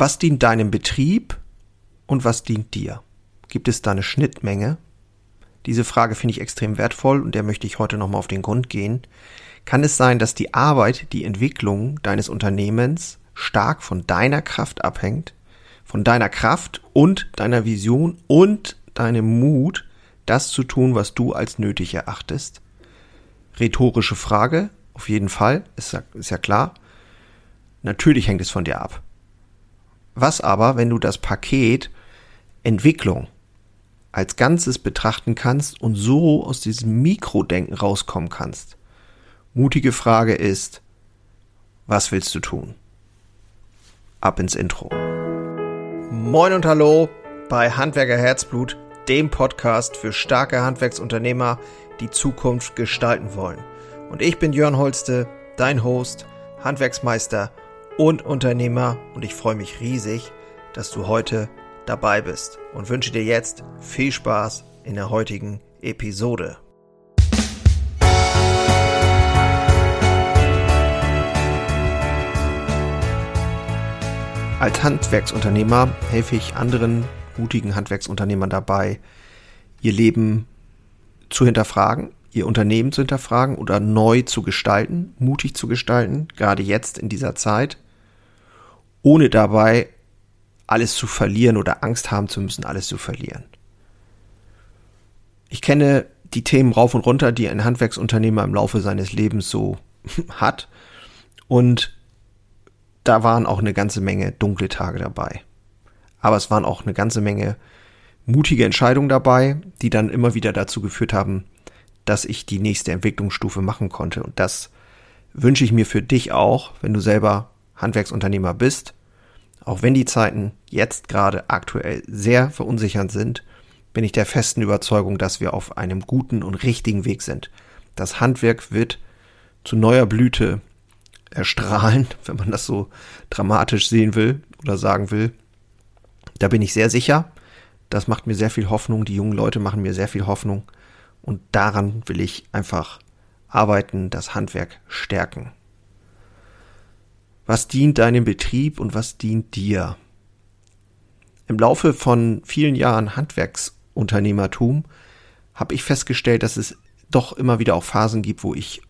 Was dient deinem Betrieb und was dient dir? Gibt es da eine Schnittmenge? Diese Frage finde ich extrem wertvoll und der möchte ich heute nochmal auf den Grund gehen. Kann es sein, dass die Arbeit, die Entwicklung deines Unternehmens stark von deiner Kraft abhängt? Von deiner Kraft und deiner Vision und deinem Mut, das zu tun, was du als nötig erachtest? Rhetorische Frage, auf jeden Fall, ist ja, ist ja klar. Natürlich hängt es von dir ab. Was aber, wenn du das Paket Entwicklung als Ganzes betrachten kannst und so aus diesem Mikrodenken rauskommen kannst? Mutige Frage ist, was willst du tun? Ab ins Intro. Moin und hallo bei Handwerker Herzblut, dem Podcast für starke Handwerksunternehmer, die Zukunft gestalten wollen. Und ich bin Jörn Holste, dein Host, Handwerksmeister und Unternehmer. Und ich freue mich riesig, dass du heute dabei bist. Und wünsche dir jetzt viel Spaß in der heutigen Episode. Als Handwerksunternehmer helfe ich anderen mutigen Handwerksunternehmern dabei, ihr Leben zu hinterfragen, ihr Unternehmen zu hinterfragen oder neu zu gestalten, mutig zu gestalten, gerade jetzt in dieser Zeit ohne dabei alles zu verlieren oder Angst haben zu müssen, alles zu verlieren. Ich kenne die Themen rauf und runter, die ein Handwerksunternehmer im Laufe seines Lebens so hat. Und da waren auch eine ganze Menge dunkle Tage dabei. Aber es waren auch eine ganze Menge mutige Entscheidungen dabei, die dann immer wieder dazu geführt haben, dass ich die nächste Entwicklungsstufe machen konnte. Und das wünsche ich mir für dich auch, wenn du selber Handwerksunternehmer bist, auch wenn die Zeiten jetzt gerade aktuell sehr verunsichernd sind, bin ich der festen Überzeugung, dass wir auf einem guten und richtigen Weg sind. Das Handwerk wird zu neuer Blüte erstrahlen, wenn man das so dramatisch sehen will oder sagen will. Da bin ich sehr sicher. Das macht mir sehr viel Hoffnung. Die jungen Leute machen mir sehr viel Hoffnung. Und daran will ich einfach arbeiten, das Handwerk stärken. Was dient deinem Betrieb und was dient dir? Im Laufe von vielen Jahren Handwerksunternehmertum habe ich festgestellt, dass es doch immer wieder auch Phasen gibt, wo ich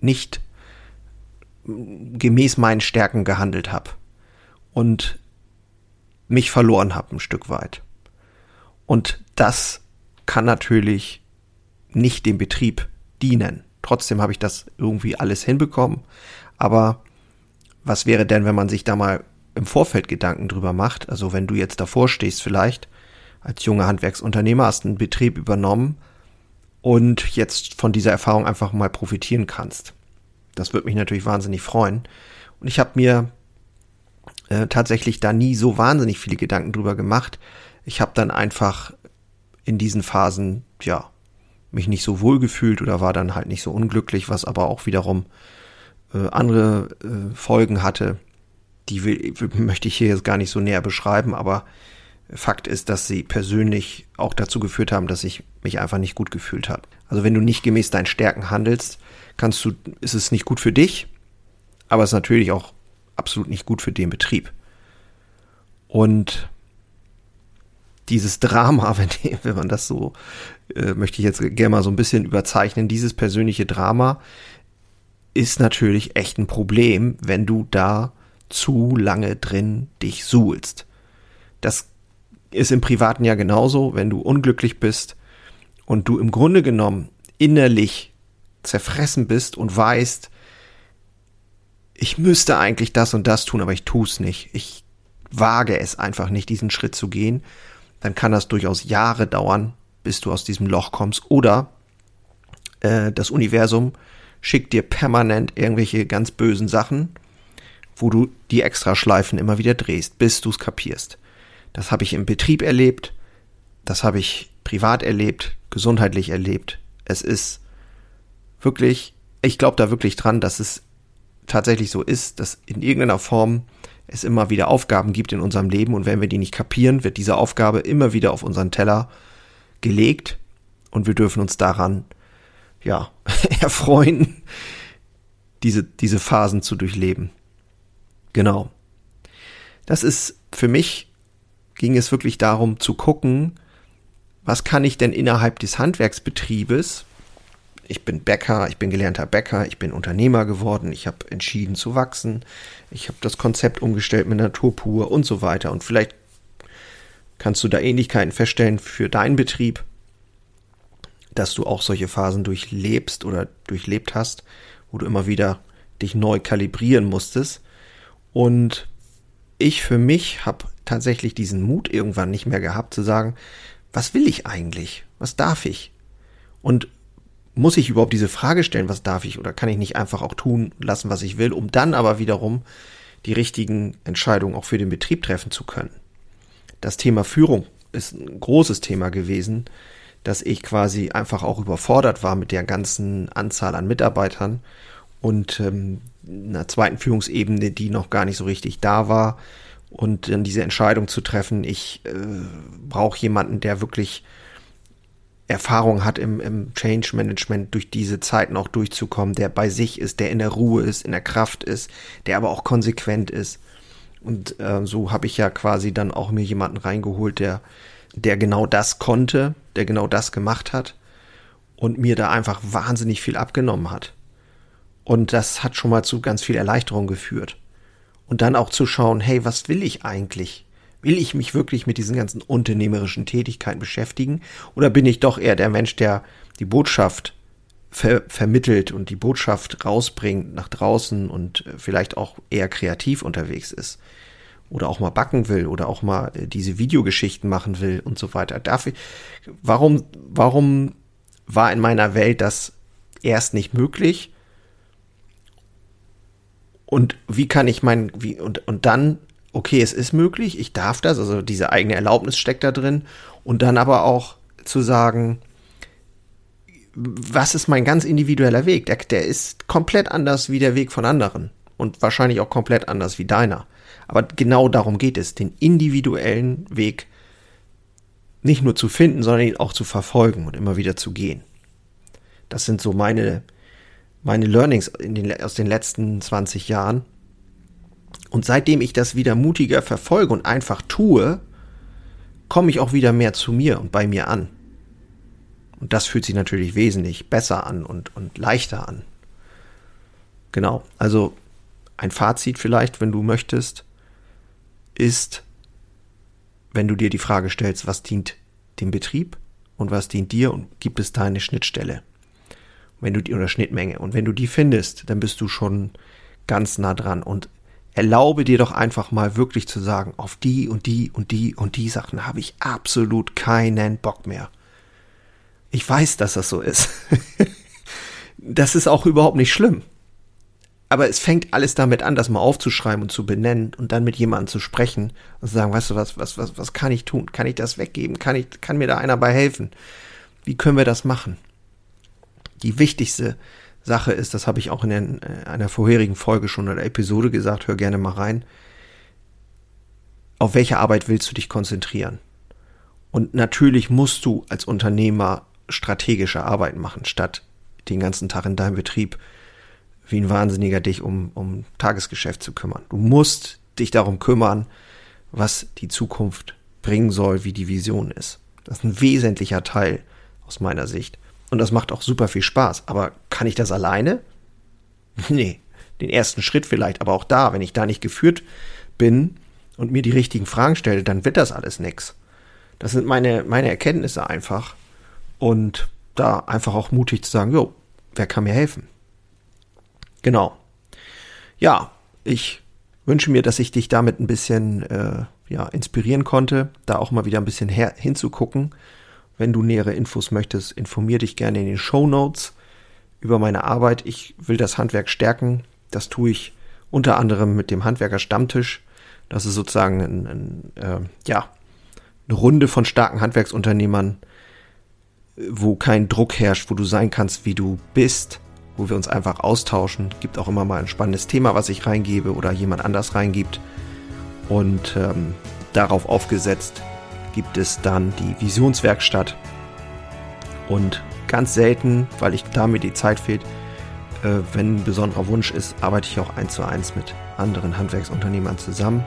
nicht gemäß meinen Stärken gehandelt habe und mich verloren habe ein Stück weit. Und das kann natürlich nicht dem Betrieb dienen. Trotzdem habe ich das irgendwie alles hinbekommen, aber was wäre denn, wenn man sich da mal im Vorfeld Gedanken drüber macht? Also wenn du jetzt davor stehst vielleicht, als junger Handwerksunternehmer hast einen Betrieb übernommen und jetzt von dieser Erfahrung einfach mal profitieren kannst. Das würde mich natürlich wahnsinnig freuen. Und ich habe mir äh, tatsächlich da nie so wahnsinnig viele Gedanken drüber gemacht. Ich habe dann einfach in diesen Phasen, ja, mich nicht so wohl gefühlt oder war dann halt nicht so unglücklich, was aber auch wiederum äh, andere äh, Folgen hatte. Die will, möchte ich hier jetzt gar nicht so näher beschreiben, aber Fakt ist, dass sie persönlich auch dazu geführt haben, dass ich mich einfach nicht gut gefühlt habe. Also wenn du nicht gemäß deinen Stärken handelst, kannst du, ist es nicht gut für dich, aber es ist natürlich auch absolut nicht gut für den Betrieb. Und dieses Drama, wenn, wenn man das so, äh, möchte ich jetzt gerne mal so ein bisschen überzeichnen, dieses persönliche Drama ist natürlich echt ein Problem, wenn du da zu lange drin dich suhlst. Das ist im Privaten ja genauso, wenn du unglücklich bist und du im Grunde genommen innerlich zerfressen bist und weißt, ich müsste eigentlich das und das tun, aber ich tue es nicht. Ich wage es einfach nicht, diesen Schritt zu gehen. Dann kann das durchaus Jahre dauern, bis du aus diesem Loch kommst. Oder äh, das Universum schickt dir permanent irgendwelche ganz bösen Sachen, wo du die Extraschleifen immer wieder drehst, bis du es kapierst. Das habe ich im Betrieb erlebt, das habe ich privat erlebt, gesundheitlich erlebt. Es ist wirklich, ich glaube da wirklich dran, dass es tatsächlich so ist, dass in irgendeiner Form es immer wieder Aufgaben gibt in unserem Leben und wenn wir die nicht kapieren, wird diese Aufgabe immer wieder auf unseren Teller gelegt und wir dürfen uns daran ja, erfreuen, diese, diese Phasen zu durchleben. Genau. Das ist für mich ging es wirklich darum zu gucken, was kann ich denn innerhalb des Handwerksbetriebes, ich bin Bäcker, ich bin gelernter Bäcker, ich bin Unternehmer geworden, ich habe entschieden zu wachsen, ich habe das Konzept umgestellt mit Natur pur und so weiter. Und vielleicht kannst du da Ähnlichkeiten feststellen für deinen Betrieb, dass du auch solche Phasen durchlebst oder durchlebt hast, wo du immer wieder dich neu kalibrieren musstest. Und ich für mich habe tatsächlich diesen Mut irgendwann nicht mehr gehabt zu sagen, was will ich eigentlich? Was darf ich? Und muss ich überhaupt diese Frage stellen, was darf ich? Oder kann ich nicht einfach auch tun lassen, was ich will, um dann aber wiederum die richtigen Entscheidungen auch für den Betrieb treffen zu können? Das Thema Führung ist ein großes Thema gewesen, dass ich quasi einfach auch überfordert war mit der ganzen Anzahl an Mitarbeitern und ähm, einer zweiten Führungsebene, die noch gar nicht so richtig da war. Und dann diese Entscheidung zu treffen, ich äh, brauche jemanden, der wirklich Erfahrung hat im, im Change Management, durch diese Zeiten auch durchzukommen, der bei sich ist, der in der Ruhe ist, in der Kraft ist, der aber auch konsequent ist. Und äh, so habe ich ja quasi dann auch mir jemanden reingeholt, der, der genau das konnte, der genau das gemacht hat und mir da einfach wahnsinnig viel abgenommen hat. Und das hat schon mal zu ganz viel Erleichterung geführt. Und dann auch zu schauen, hey, was will ich eigentlich? Will ich mich wirklich mit diesen ganzen unternehmerischen Tätigkeiten beschäftigen? Oder bin ich doch eher der Mensch, der die Botschaft ver vermittelt und die Botschaft rausbringt nach draußen und äh, vielleicht auch eher kreativ unterwegs ist? Oder auch mal backen will oder auch mal äh, diese Videogeschichten machen will und so weiter. Ich, warum, warum war in meiner Welt das erst nicht möglich? Und wie kann ich mein, wie, und, und dann okay, es ist möglich, ich darf das, also diese eigene Erlaubnis steckt da drin. Und dann aber auch zu sagen, was ist mein ganz individueller Weg? Der, der ist komplett anders wie der Weg von anderen und wahrscheinlich auch komplett anders wie deiner. Aber genau darum geht es, den individuellen Weg nicht nur zu finden, sondern ihn auch zu verfolgen und immer wieder zu gehen. Das sind so meine, meine Learnings den, aus den letzten 20 Jahren. Und seitdem ich das wieder mutiger verfolge und einfach tue, komme ich auch wieder mehr zu mir und bei mir an. Und das fühlt sich natürlich wesentlich besser an und, und leichter an. Genau, also ein Fazit vielleicht, wenn du möchtest, ist, wenn du dir die Frage stellst, was dient dem Betrieb und was dient dir und gibt es da eine Schnittstelle? Wenn du die oder Schnittmenge und wenn du die findest, dann bist du schon ganz nah dran und erlaube dir doch einfach mal wirklich zu sagen, auf die und die und die und die Sachen habe ich absolut keinen Bock mehr. Ich weiß, dass das so ist. das ist auch überhaupt nicht schlimm. Aber es fängt alles damit an, das mal aufzuschreiben und zu benennen und dann mit jemandem zu sprechen und zu sagen, weißt du was, was, was, was kann ich tun? Kann ich das weggeben? Kann ich, kann mir da einer bei helfen? Wie können wir das machen? Die wichtigste Sache ist, das habe ich auch in äh, einer vorherigen Folge schon oder Episode gesagt, hör gerne mal rein. Auf welche Arbeit willst du dich konzentrieren? Und natürlich musst du als Unternehmer strategische Arbeit machen, statt den ganzen Tag in deinem Betrieb wie ein Wahnsinniger dich um, um Tagesgeschäft zu kümmern. Du musst dich darum kümmern, was die Zukunft bringen soll, wie die Vision ist. Das ist ein wesentlicher Teil aus meiner Sicht. Und das macht auch super viel Spaß. Aber kann ich das alleine? Nee. Den ersten Schritt vielleicht, aber auch da, wenn ich da nicht geführt bin und mir die richtigen Fragen stelle, dann wird das alles nix. Das sind meine, meine Erkenntnisse einfach. Und da einfach auch mutig zu sagen, jo, wer kann mir helfen? Genau. Ja, ich wünsche mir, dass ich dich damit ein bisschen äh, ja, inspirieren konnte, da auch mal wieder ein bisschen hinzugucken wenn du nähere Infos möchtest, informier dich gerne in den Show Notes über meine Arbeit. Ich will das Handwerk stärken. Das tue ich unter anderem mit dem Handwerker Stammtisch. Das ist sozusagen ein, ein, äh, ja, eine Runde von starken Handwerksunternehmern, wo kein Druck herrscht, wo du sein kannst, wie du bist, wo wir uns einfach austauschen. Gibt auch immer mal ein spannendes Thema, was ich reingebe oder jemand anders reingibt. Und ähm, darauf aufgesetzt gibt es dann die Visionswerkstatt. Und ganz selten, weil ich da mir die Zeit fehlt, äh, wenn ein besonderer Wunsch ist, arbeite ich auch eins zu eins mit anderen Handwerksunternehmern zusammen.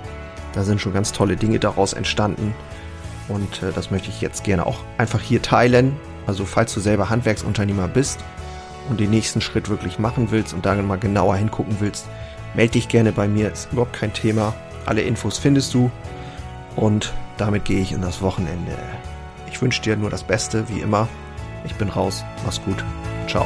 Da sind schon ganz tolle Dinge daraus entstanden. Und äh, das möchte ich jetzt gerne auch einfach hier teilen. Also falls du selber Handwerksunternehmer bist und den nächsten Schritt wirklich machen willst und da mal genauer hingucken willst, melde dich gerne bei mir. Ist überhaupt kein Thema. Alle Infos findest du. Und damit gehe ich in das Wochenende. Ich wünsche dir nur das Beste, wie immer. Ich bin raus. Mach's gut. Ciao.